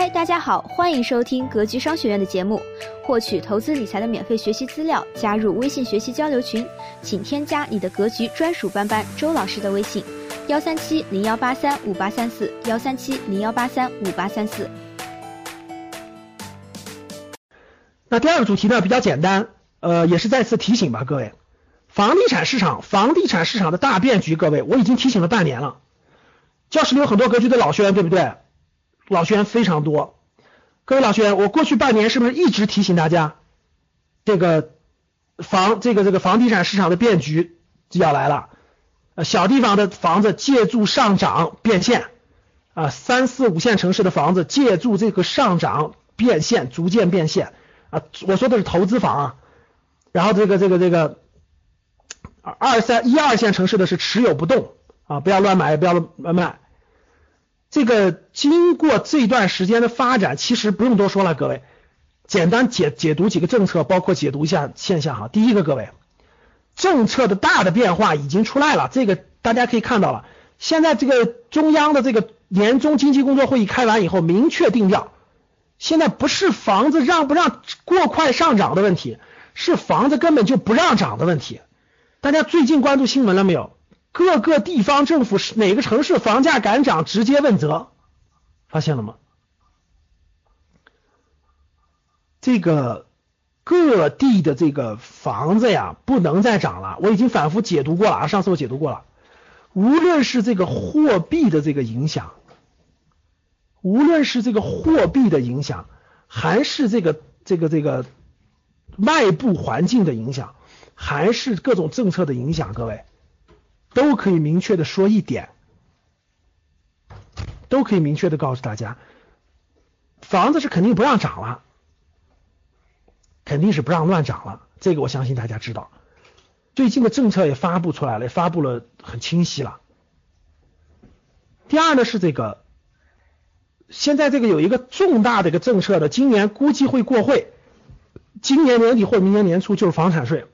嗨，大家好，欢迎收听格局商学院的节目。获取投资理财的免费学习资料，加入微信学习交流群，请添加你的格局专属班班周老师的微信：幺三七零幺八三五八三四，幺三七零幺八三五八三四。那第二个主题呢比较简单，呃，也是再次提醒吧，各位，房地产市场，房地产市场的大变局，各位，我已经提醒了半年了。教室里有很多格局的老学员，对不对？老学员非常多，各位老学员，我过去半年是不是一直提醒大家，这个房这个这个房地产市场的变局就要来了，呃，小地方的房子借助上涨变现，啊，三四五线城市的房子借助这个上涨变现，逐渐变现，啊，我说的是投资房啊，然后这个这个这个二三一二线城市的是持有不动，啊，不要乱买，不要乱卖。这个经过这段时间的发展，其实不用多说了，各位，简单解解读几个政策，包括解读一下现象哈。第一个，各位，政策的大的变化已经出来了，这个大家可以看到了。现在这个中央的这个年终经济工作会议开完以后，明确定调，现在不是房子让不让过快上涨的问题，是房子根本就不让涨的问题。大家最近关注新闻了没有？各个地方政府是哪个城市房价敢涨，直接问责，发现了吗？这个各地的这个房子呀，不能再涨了。我已经反复解读过了啊，上次我解读过了。无论是这个货币的这个影响，无论是这个货币的影响，还是这个这个这个外部环境的影响，还是各种政策的影响，各位。都可以明确的说一点，都可以明确的告诉大家，房子是肯定不让涨了，肯定是不让乱涨了，这个我相信大家知道。最近的政策也发布出来了，发布了很清晰了。第二呢是这个，现在这个有一个重大的一个政策的，今年估计会过会，今年年底或明年年初就是房产税，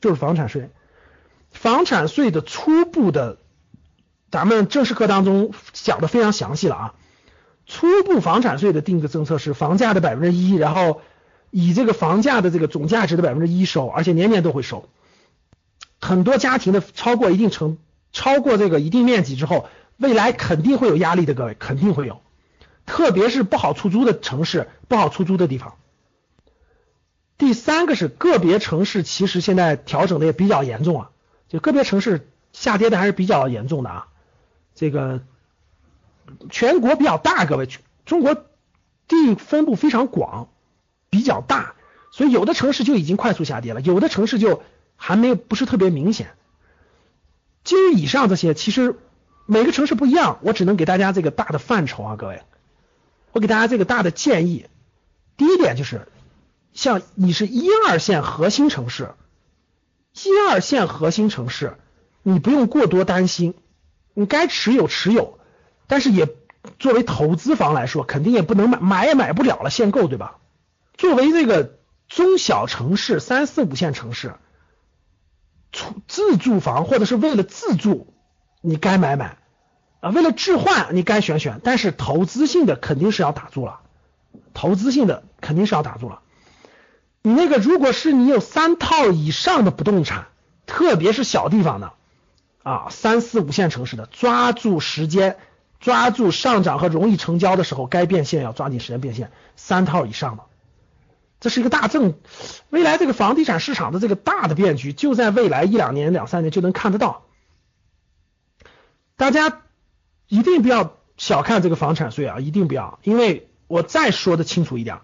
就是房产税。房产税的初步的，咱们正式课当中讲的非常详细了啊。初步房产税的定的政策是房价的百分之一，然后以这个房价的这个总价值的百分之一收，而且年年都会收。很多家庭的超过一定程超过这个一定面积之后，未来肯定会有压力的，各位肯定会有，特别是不好出租的城市，不好出租的地方。第三个是个别城市其实现在调整的也比较严重了。就个别城市下跌的还是比较严重的啊，这个全国比较大，各位，中国地分布非常广，比较大，所以有的城市就已经快速下跌了，有的城市就还没有不是特别明显。基于以上这些，其实每个城市不一样，我只能给大家这个大的范畴啊，各位，我给大家这个大的建议。第一点就是，像你是一二线核心城市。一二线核心城市，你不用过多担心，你该持有持有，但是也作为投资房来说，肯定也不能买，买也买不了了，限购对吧？作为这个中小城市、三四五线城市，出自住房或者是为了自住，你该买买啊，为了置换你该选选，但是投资性的肯定是要打住了，投资性的肯定是要打住了。你那个，如果是你有三套以上的不动产，特别是小地方的啊，三四五线城市的，抓住时间，抓住上涨和容易成交的时候，该变现要抓紧时间变现。三套以上的，这是一个大政，未来这个房地产市场的这个大的变局，就在未来一两年、两三年就能看得到。大家一定不要小看这个房产税啊，一定不要，因为我再说的清楚一点。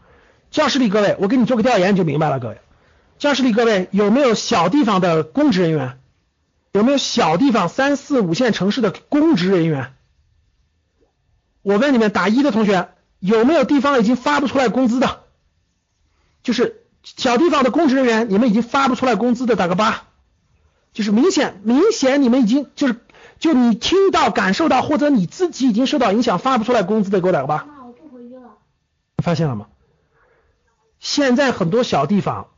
教室里各位，我给你做个调研，你就明白了。各位，教室里各位有没有小地方的公职人员？有没有小地方三四五线城市的公职人员？我问你们，打一的同学有没有地方已经发不出来工资的？就是小地方的公职人员，你们已经发不出来工资的，打个八。就是明显明显你们已经就是就你听到感受到或者你自己已经受到影响发不出来工资的，给我打个八。妈，我不回去了。发现了吗？现在很多小地方，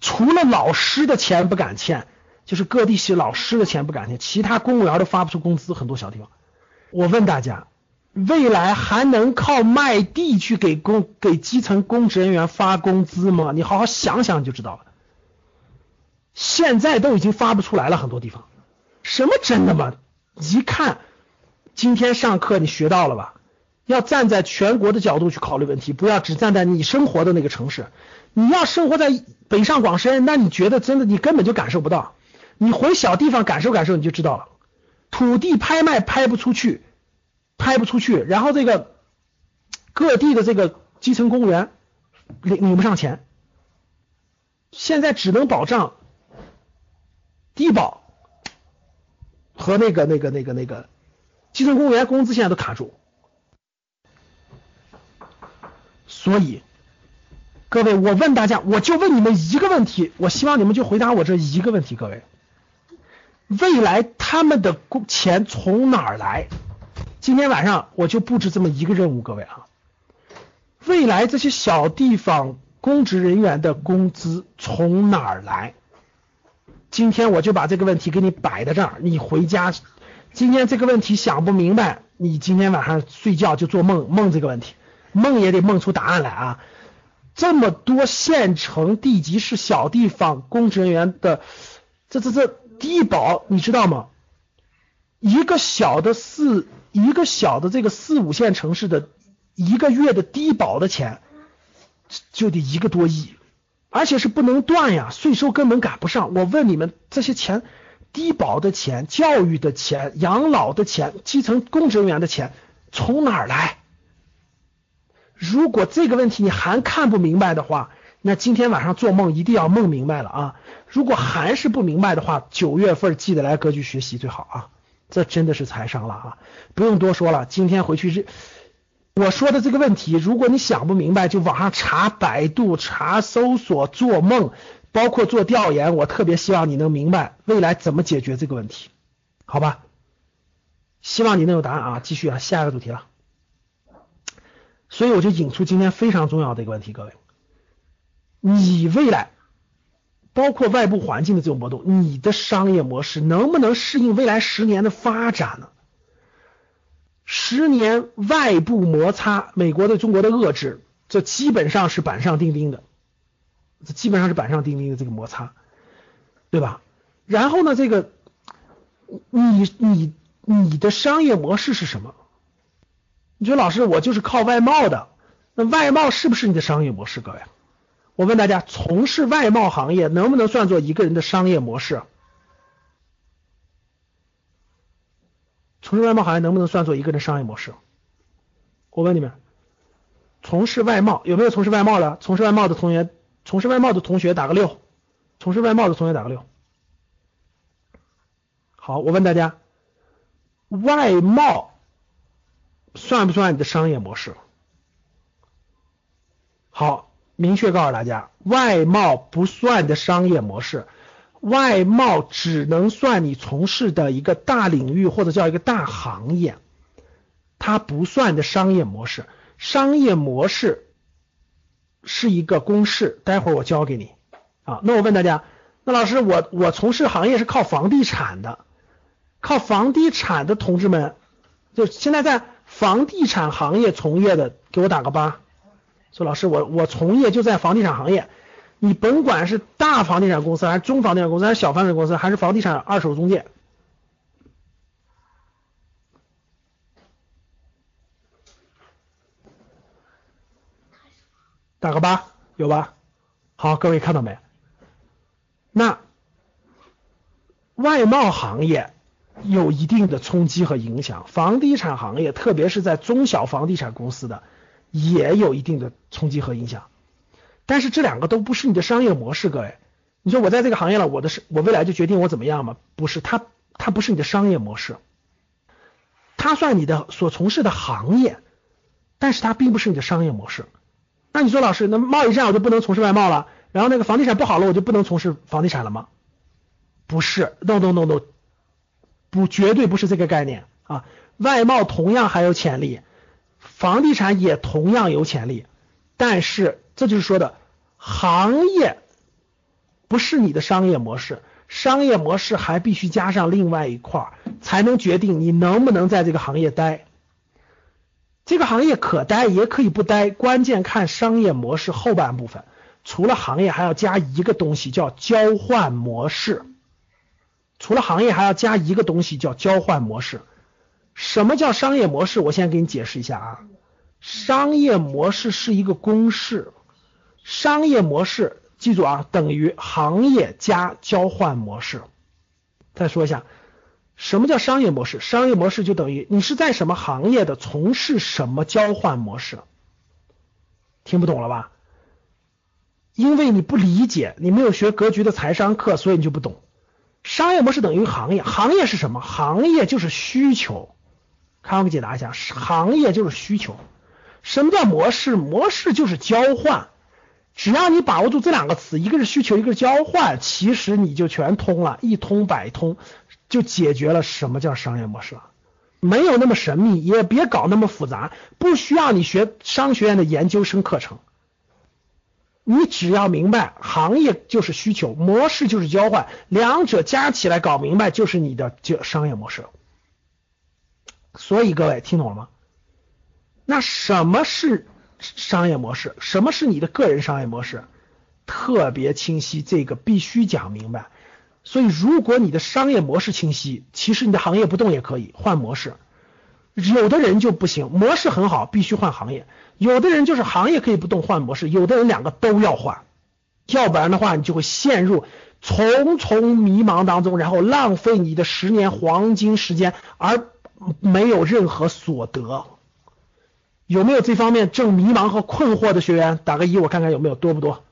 除了老师的钱不敢欠，就是各地是老师的钱不敢欠，其他公务员都发不出工资。很多小地方，我问大家，未来还能靠卖地去给公给基层公职人员发工资吗？你好好想想你就知道了。现在都已经发不出来了，很多地方。什么真的吗？一看，今天上课你学到了吧？要站在全国的角度去考虑问题，不要只站在你生活的那个城市。你要生活在北上广深，那你觉得真的你根本就感受不到。你回小地方感受感受，你就知道了。土地拍卖拍不出去，拍不出去，然后这个各地的这个基层公务员领领不上钱，现在只能保障低保和那个那个那个那个基层公务员工资现在都卡住，所以各位，我问大家，我就问你们一个问题，我希望你们就回答我这一个问题，各位。未来他们的工钱从哪儿来？今天晚上我就布置这么一个任务，各位啊，未来这些小地方公职人员的工资从哪儿来？今天我就把这个问题给你摆在这儿，你回家，今天这个问题想不明白，你今天晚上睡觉就做梦梦这个问题，梦也得梦出答案来啊！这么多县城地级市小地方公职人员的，这这这。低保你知道吗？一个小的四一个小的这个四五线城市的一个月的低保的钱就得一个多亿，而且是不能断呀，税收根本赶不上。我问你们，这些钱，低保的钱、教育的钱、养老的钱、基层公职人员的钱从哪儿来？如果这个问题你还看不明白的话，那今天晚上做梦一定要梦明白了啊！如果还是不明白的话，九月份记得来格局学习最好啊！这真的是财商了啊！不用多说了，今天回去是我说的这个问题，如果你想不明白，就网上查百度、查搜索、做梦，包括做调研。我特别希望你能明白未来怎么解决这个问题，好吧？希望你能有答案啊！继续啊，下一个主题了。所以我就引出今天非常重要的一个问题，各位，你未来。包括外部环境的这种波动，你的商业模式能不能适应未来十年的发展呢？十年外部摩擦，美国对中国的遏制，这基本上是板上钉钉的，这基本上是板上钉钉的这个摩擦，对吧？然后呢，这个你你你的商业模式是什么？你说老师，我就是靠外贸的，那外贸是不是你的商业模式，各位？我问大家，从事外贸行业能不能算作一个人的商业模式？从事外贸行业能不能算作一个人商业模式？我问你们，从事外贸有没有从事外贸的？从事外贸的同学，从事外贸的同学打个六。从事外贸的同学打个六。好，我问大家，外贸算不算你的商业模式？好。明确告诉大家，外贸不算的商业模式，外贸只能算你从事的一个大领域或者叫一个大行业，它不算的商业模式。商业模式是一个公式，待会儿我教给你啊。那我问大家，那老师，我我从事行业是靠房地产的，靠房地产的同志们，就现在在房地产行业从业的，给我打个八。说老师，我我从业就在房地产行业，你甭管是大房地产公司还是中房地产公司还是小房地产公司还是房地产二手中介，打个八，有吧？好，各位看到没？那外贸行业有一定的冲击和影响，房地产行业，特别是在中小房地产公司的。也有一定的冲击和影响，但是这两个都不是你的商业模式，各位。你说我在这个行业了，我的是，我未来就决定我怎么样吗？不是，它它不是你的商业模式，它算你的所从事的行业，但是它并不是你的商业模式。那你说老师，那贸易战我就不能从事外贸了？然后那个房地产不好了，我就不能从事房地产了吗？不是，no no no no，不，绝对不是这个概念啊！外贸同样还有潜力。房地产也同样有潜力，但是这就是说的行业不是你的商业模式，商业模式还必须加上另外一块儿，才能决定你能不能在这个行业待。这个行业可待也可以不待，关键看商业模式后半部分。除了行业，还要加一个东西叫交换模式。除了行业，还要加一个东西叫交换模式。什么叫商业模式？我先给你解释一下啊。商业模式是一个公式，商业模式记住啊，等于行业加交换模式。再说一下。什么叫商业模式？商业模式就等于你是在什么行业的，从事什么交换模式？听不懂了吧？因为你不理解，你没有学格局的财商课，所以你就不懂。商业模式等于行业，行业是什么？行业就是需求。看我给解答一下，行业就是需求。什么叫模式？模式就是交换。只要你把握住这两个词，一个是需求，一个是交换，其实你就全通了，一通百通。就解决了什么叫商业模式了，没有那么神秘，也别搞那么复杂，不需要你学商学院的研究生课程，你只要明白行业就是需求，模式就是交换，两者加起来搞明白就是你的这商业模式。所以各位听懂了吗？那什么是商业模式？什么是你的个人商业模式？特别清晰，这个必须讲明白。所以，如果你的商业模式清晰，其实你的行业不动也可以换模式。有的人就不行，模式很好，必须换行业；有的人就是行业可以不动换模式，有的人两个都要换，要不然的话，你就会陷入重重迷茫当中，然后浪费你的十年黄金时间，而没有任何所得。有没有这方面正迷茫和困惑的学员？打个一，我看看有没有多不多？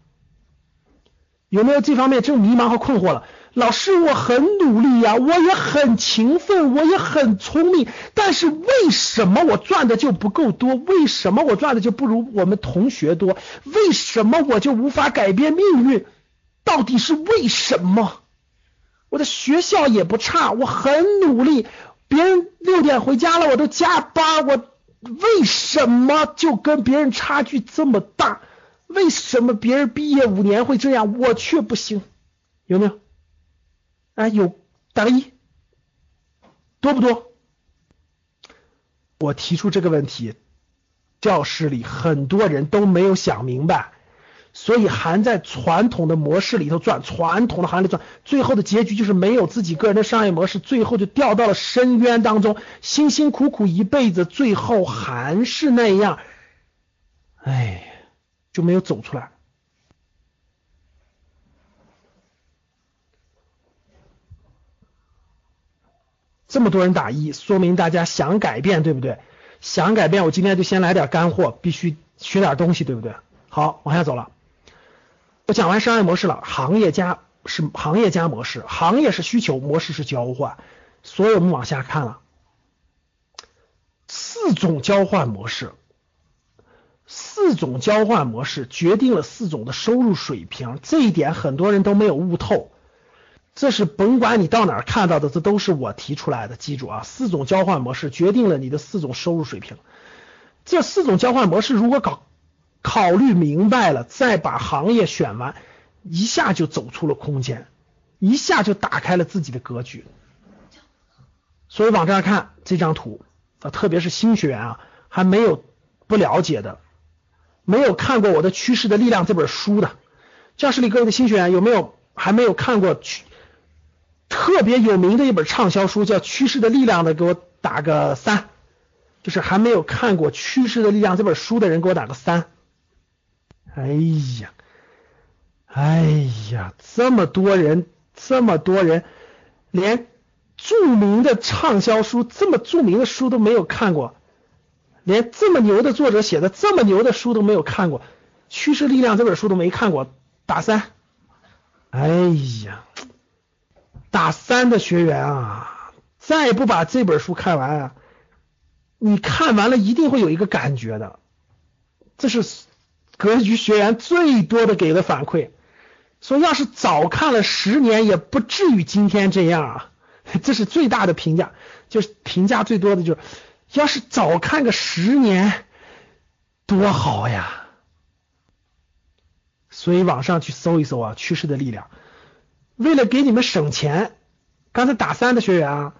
有没有这方面正迷茫和困惑了？老师，我很努力呀，我也很勤奋，我也很聪明，但是为什么我赚的就不够多？为什么我赚的就不如我们同学多？为什么我就无法改变命运？到底是为什么？我的学校也不差，我很努力，别人六点回家了，我都加班，我为什么就跟别人差距这么大？为什么别人毕业五年会这样，我却不行？有没有？啊，有打个一，多不多？我提出这个问题，教室里很多人都没有想明白，所以还在传统的模式里头转，传统的行业转，最后的结局就是没有自己个人的商业模式，最后就掉到了深渊当中，辛辛苦苦一辈子，最后还是那样，哎，就没有走出来。这么多人打一，说明大家想改变，对不对？想改变，我今天就先来点干货，必须学点东西，对不对？好，往下走了。我讲完商业模式了，行业加是行业加模式，行业是需求，模式是交换。所以我们往下看了，四种交换模式，四种交换模式决定了四种的收入水平，这一点很多人都没有悟透。这是甭管你到哪儿看到的，这都是我提出来的。记住啊，四种交换模式决定了你的四种收入水平。这四种交换模式如果搞考虑明白了，再把行业选完，一下就走出了空间，一下就打开了自己的格局。所以往这儿看这张图啊，特别是新学员啊，还没有不了解的，没有看过我的《趋势的力量》这本书的，教室里各位的新学员有没有还没有看过趋？特别有名的一本畅销书叫《趋势的力量》的，给我打个三。就是还没有看过《趋势的力量》这本书的人，给我打个三。哎呀，哎呀，这么多人，这么多人，连著名的畅销书，这么著名的书都没有看过，连这么牛的作者写的这么牛的书都没有看过，《趋势力量》这本书都没看过，打三。哎呀。打三的学员啊，再不把这本书看完啊，你看完了一定会有一个感觉的，这是格局学员最多的给的反馈，说要是早看了十年，也不至于今天这样啊，这是最大的评价，就是评价最多的就是，要是早看个十年，多好呀，所以网上去搜一搜啊，趋势的力量。为了给你们省钱，刚才打三的学员啊，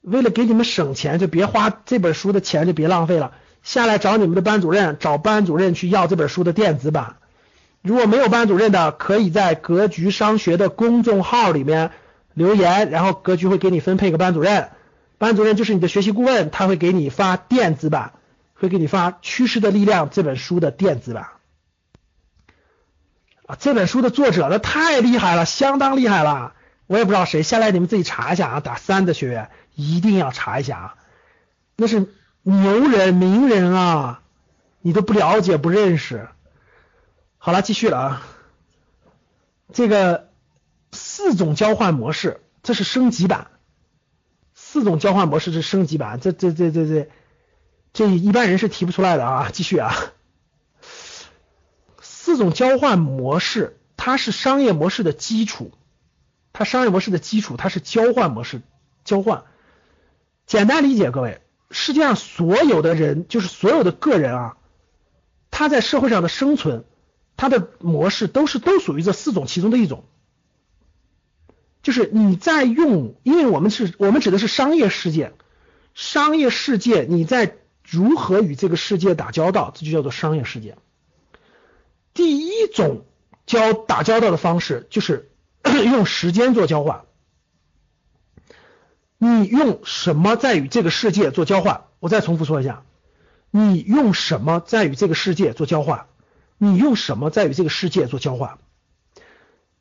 为了给你们省钱，就别花这本书的钱，就别浪费了。下来找你们的班主任，找班主任去要这本书的电子版。如果没有班主任的，可以在格局商学的公众号里面留言，然后格局会给你分配个班主任，班主任就是你的学习顾问，他会给你发电子版，会给你发《趋势的力量》这本书的电子版。这本书的作者那太厉害了，相当厉害了，我也不知道谁，下来你们自己查一下啊，打三的学员一定要查一下啊，那是牛人名人啊，你都不了解不认识。好了，继续了啊。这个四种交换模式，这是升级版。四种交换模式是升级版，这这这这这这一般人是提不出来的啊。继续啊。四种交换模式，它是商业模式的基础，它商业模式的基础，它是交换模式，交换。简单理解，各位，世界上所有的人，就是所有的个人啊，他在社会上的生存。它的模式都是都属于这四种其中的一种，就是你在用，因为我们是我们指的是商业世界，商业世界你在如何与这个世界打交道，这就叫做商业世界。第一种交打交道的方式就是 用时间做交换，你用什么在与这个世界做交换？我再重复说一下，你用什么在与这个世界做交换？你用什么在与这个世界做交换？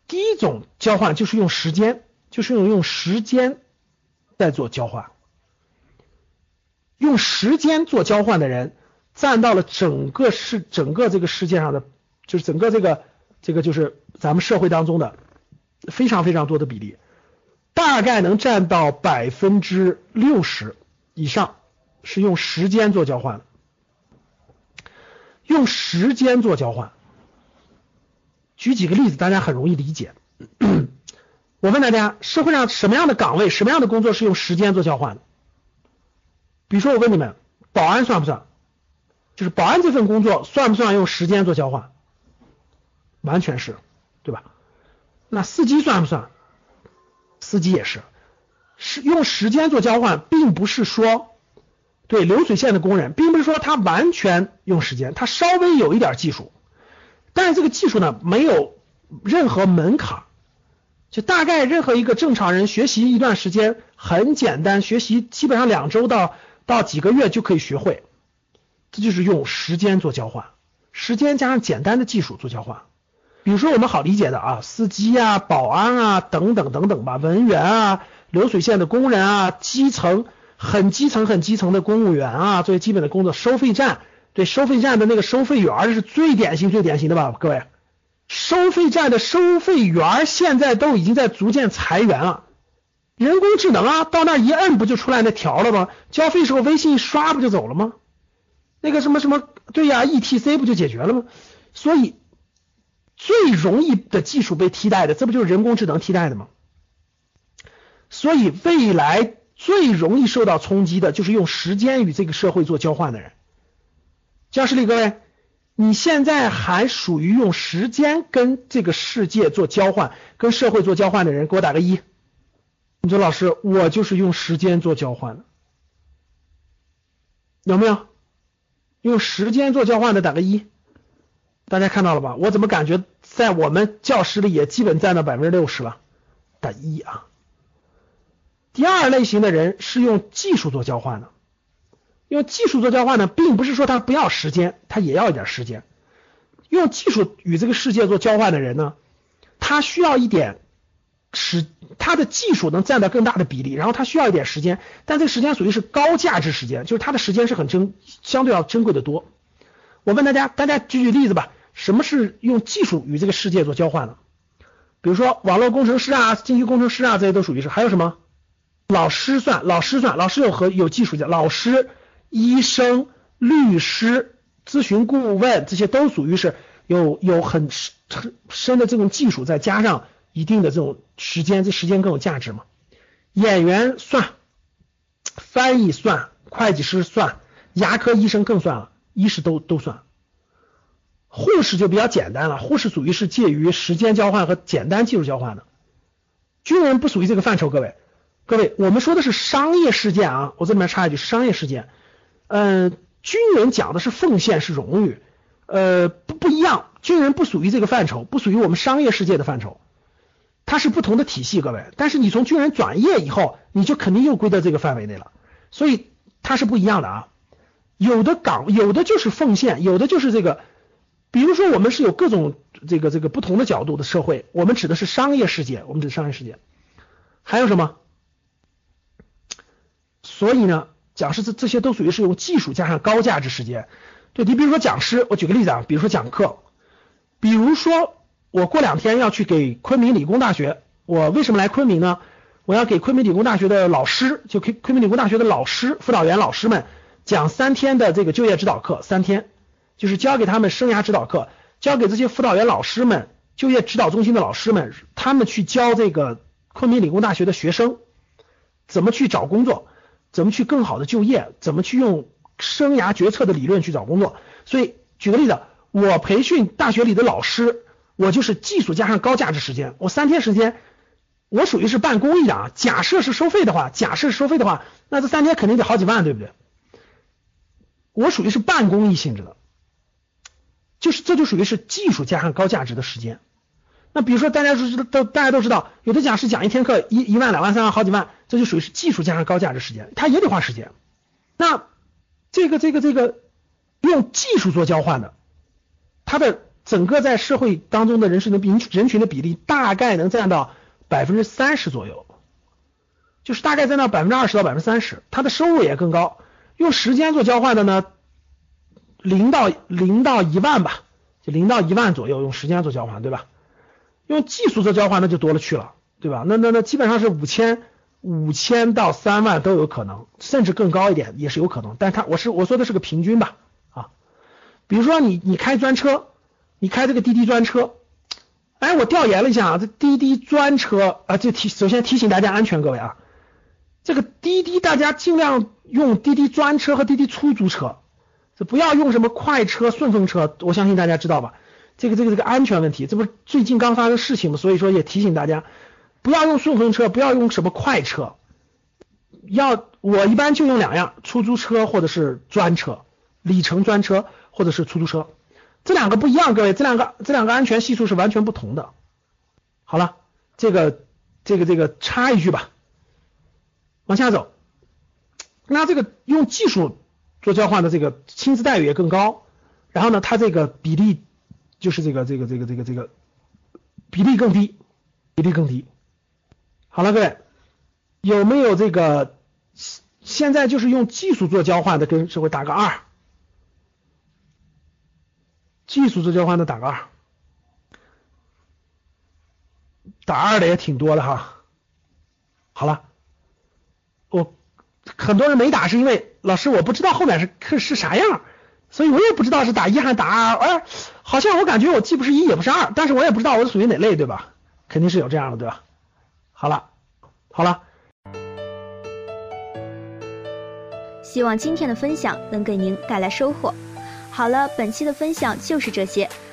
第一种交换就是用时间，就是用用时间在做交换。用时间做交换的人占到了整个世整个这个世界上的，就是整个这个这个就是咱们社会当中的非常非常多的比例，大概能占到百分之六十以上是用时间做交换。用时间做交换，举几个例子，大家很容易理解。我问大家，社会上什么样的岗位、什么样的工作是用时间做交换的？比如说，我问你们，保安算不算？就是保安这份工作算不算用时间做交换？完全是，对吧？那司机算不算？司机也是，是用时间做交换，并不是说。对流水线的工人，并不是说他完全用时间，他稍微有一点技术，但是这个技术呢，没有任何门槛，就大概任何一个正常人学习一段时间很简单，学习基本上两周到到几个月就可以学会，这就是用时间做交换，时间加上简单的技术做交换。比如说我们好理解的啊，司机啊、保安啊等等等等吧，文员啊、流水线的工人啊、基层。很基层、很基层的公务员啊，最基本的工作，收费站，对，收费站的那个收费员是最典型、最典型的吧？各位，收费站的收费员现在都已经在逐渐裁员了，人工智能啊，到那一摁不就出来那条了吗？交费时候微信一刷不就走了吗？那个什么什么，对呀，ETC 不就解决了吗？所以最容易的技术被替代的，这不就是人工智能替代的吗？所以未来。最容易受到冲击的就是用时间与这个社会做交换的人。教室里各位，你现在还属于用时间跟这个世界做交换、跟社会做交换的人，给我打个一。你说老师，我就是用时间做交换的，有没有？用时间做交换的打个一。大家看到了吧？我怎么感觉在我们教室里也基本占到百分之六十了？打一啊。第二类型的人是用技术做交换的，用技术做交换呢，并不是说他不要时间，他也要一点时间。用技术与这个世界做交换的人呢，他需要一点时，他的技术能占到更大的比例，然后他需要一点时间，但这个时间属于是高价值时间，就是他的时间是很珍，相对要珍贵的多。我问大家，大家举举例子吧，什么是用技术与这个世界做交换的？比如说网络工程师啊、信息工程师啊，这些都属于是，还有什么？老师算，老师算，老师有和有技术的，老师、医生、律师、咨询顾问，这些都属于是有有很深深的这种技术，再加上一定的这种时间，这时间更有价值嘛。演员算，翻译算，会计师算，牙科医生更算了，医师都都算。护士就比较简单了，护士属于是介于时间交换和简单技术交换的。军人不属于这个范畴，各位。各位，我们说的是商业事件啊，我这里面插一句，商业事件，嗯，军人讲的是奉献是荣誉，呃不不一样，军人不属于这个范畴，不属于我们商业世界的范畴，它是不同的体系，各位。但是你从军人转业以后，你就肯定又归到这个范围内了，所以它是不一样的啊。有的岗有的就是奉献，有的就是这个，比如说我们是有各种这个这个不同的角度的社会，我们指的是商业世界，我们指商业世界，还有什么？所以呢，讲师这这些都属于是用技术加上高价值时间。对你比如说讲师，我举个例子啊，比如说讲课，比如说我过两天要去给昆明理工大学，我为什么来昆明呢？我要给昆明理工大学的老师，就昆昆明理工大学的老师、辅导员老师们讲三天的这个就业指导课，三天就是教给他们生涯指导课，教给这些辅导员老师们、就业指导中心的老师们，他们去教这个昆明理工大学的学生怎么去找工作。怎么去更好的就业？怎么去用生涯决策的理论去找工作？所以举个例子，我培训大学里的老师，我就是技术加上高价值时间。我三天时间，我属于是办公益的啊。假设是收费的话，假设是收费的话，那这三天肯定得好几万，对不对？我属于是办公益性质的，就是这就属于是技术加上高价值的时间。那比如说，大家都知道，都大家都知道，有的讲师讲一天课一一万、两万、三万、好几万，这就属于是技术加上高价值时间，他也得花时间。那这个这个这个用技术做交换的，他的整个在社会当中的人群的比人群的比例大概能占到百分之三十左右，就是大概占到百分之二十到百分之三十，他的收入也更高。用时间做交换的呢，零到零到一万吧，就零到一万左右，用时间做交换，对吧？用技术做交换，那就多了去了，对吧？那那那基本上是五千五千到三万都有可能，甚至更高一点也是有可能。但他我是我说的是个平均吧，啊，比如说你你开专车，你开这个滴滴专车，哎，我调研了一下啊，这滴滴专车啊，这提首先提醒大家安全，各位啊，这个滴滴大家尽量用滴滴专车和滴滴出租车，不要用什么快车、顺风车，我相信大家知道吧？这个这个这个安全问题，这不是最近刚发生事情吗？所以说也提醒大家，不要用顺风车，不要用什么快车，要我一般就用两样，出租车或者是专车，里程专车或者是出租车，这两个不一样，各位，这两个这两个安全系数是完全不同的。好了，这个这个这个插一句吧，往下走，那这个用技术做交换的这个薪资待遇也更高，然后呢，它这个比例。就是这个这个这个这个这个比例更低，比例更低。好了，各位有没有这个现在就是用技术做交换的，跟社会打个二。技术做交换的打个二，打二的也挺多的哈。好了，我很多人没打是因为老师我不知道后面是是是啥样。所以我也不知道是打一还是打二，哎，好像我感觉我既不是一也不是二，但是我也不知道我属于哪类，对吧？肯定是有这样的，对吧？好了，好了。希望今天的分享能给您带来收获。好了，本期的分享就是这些。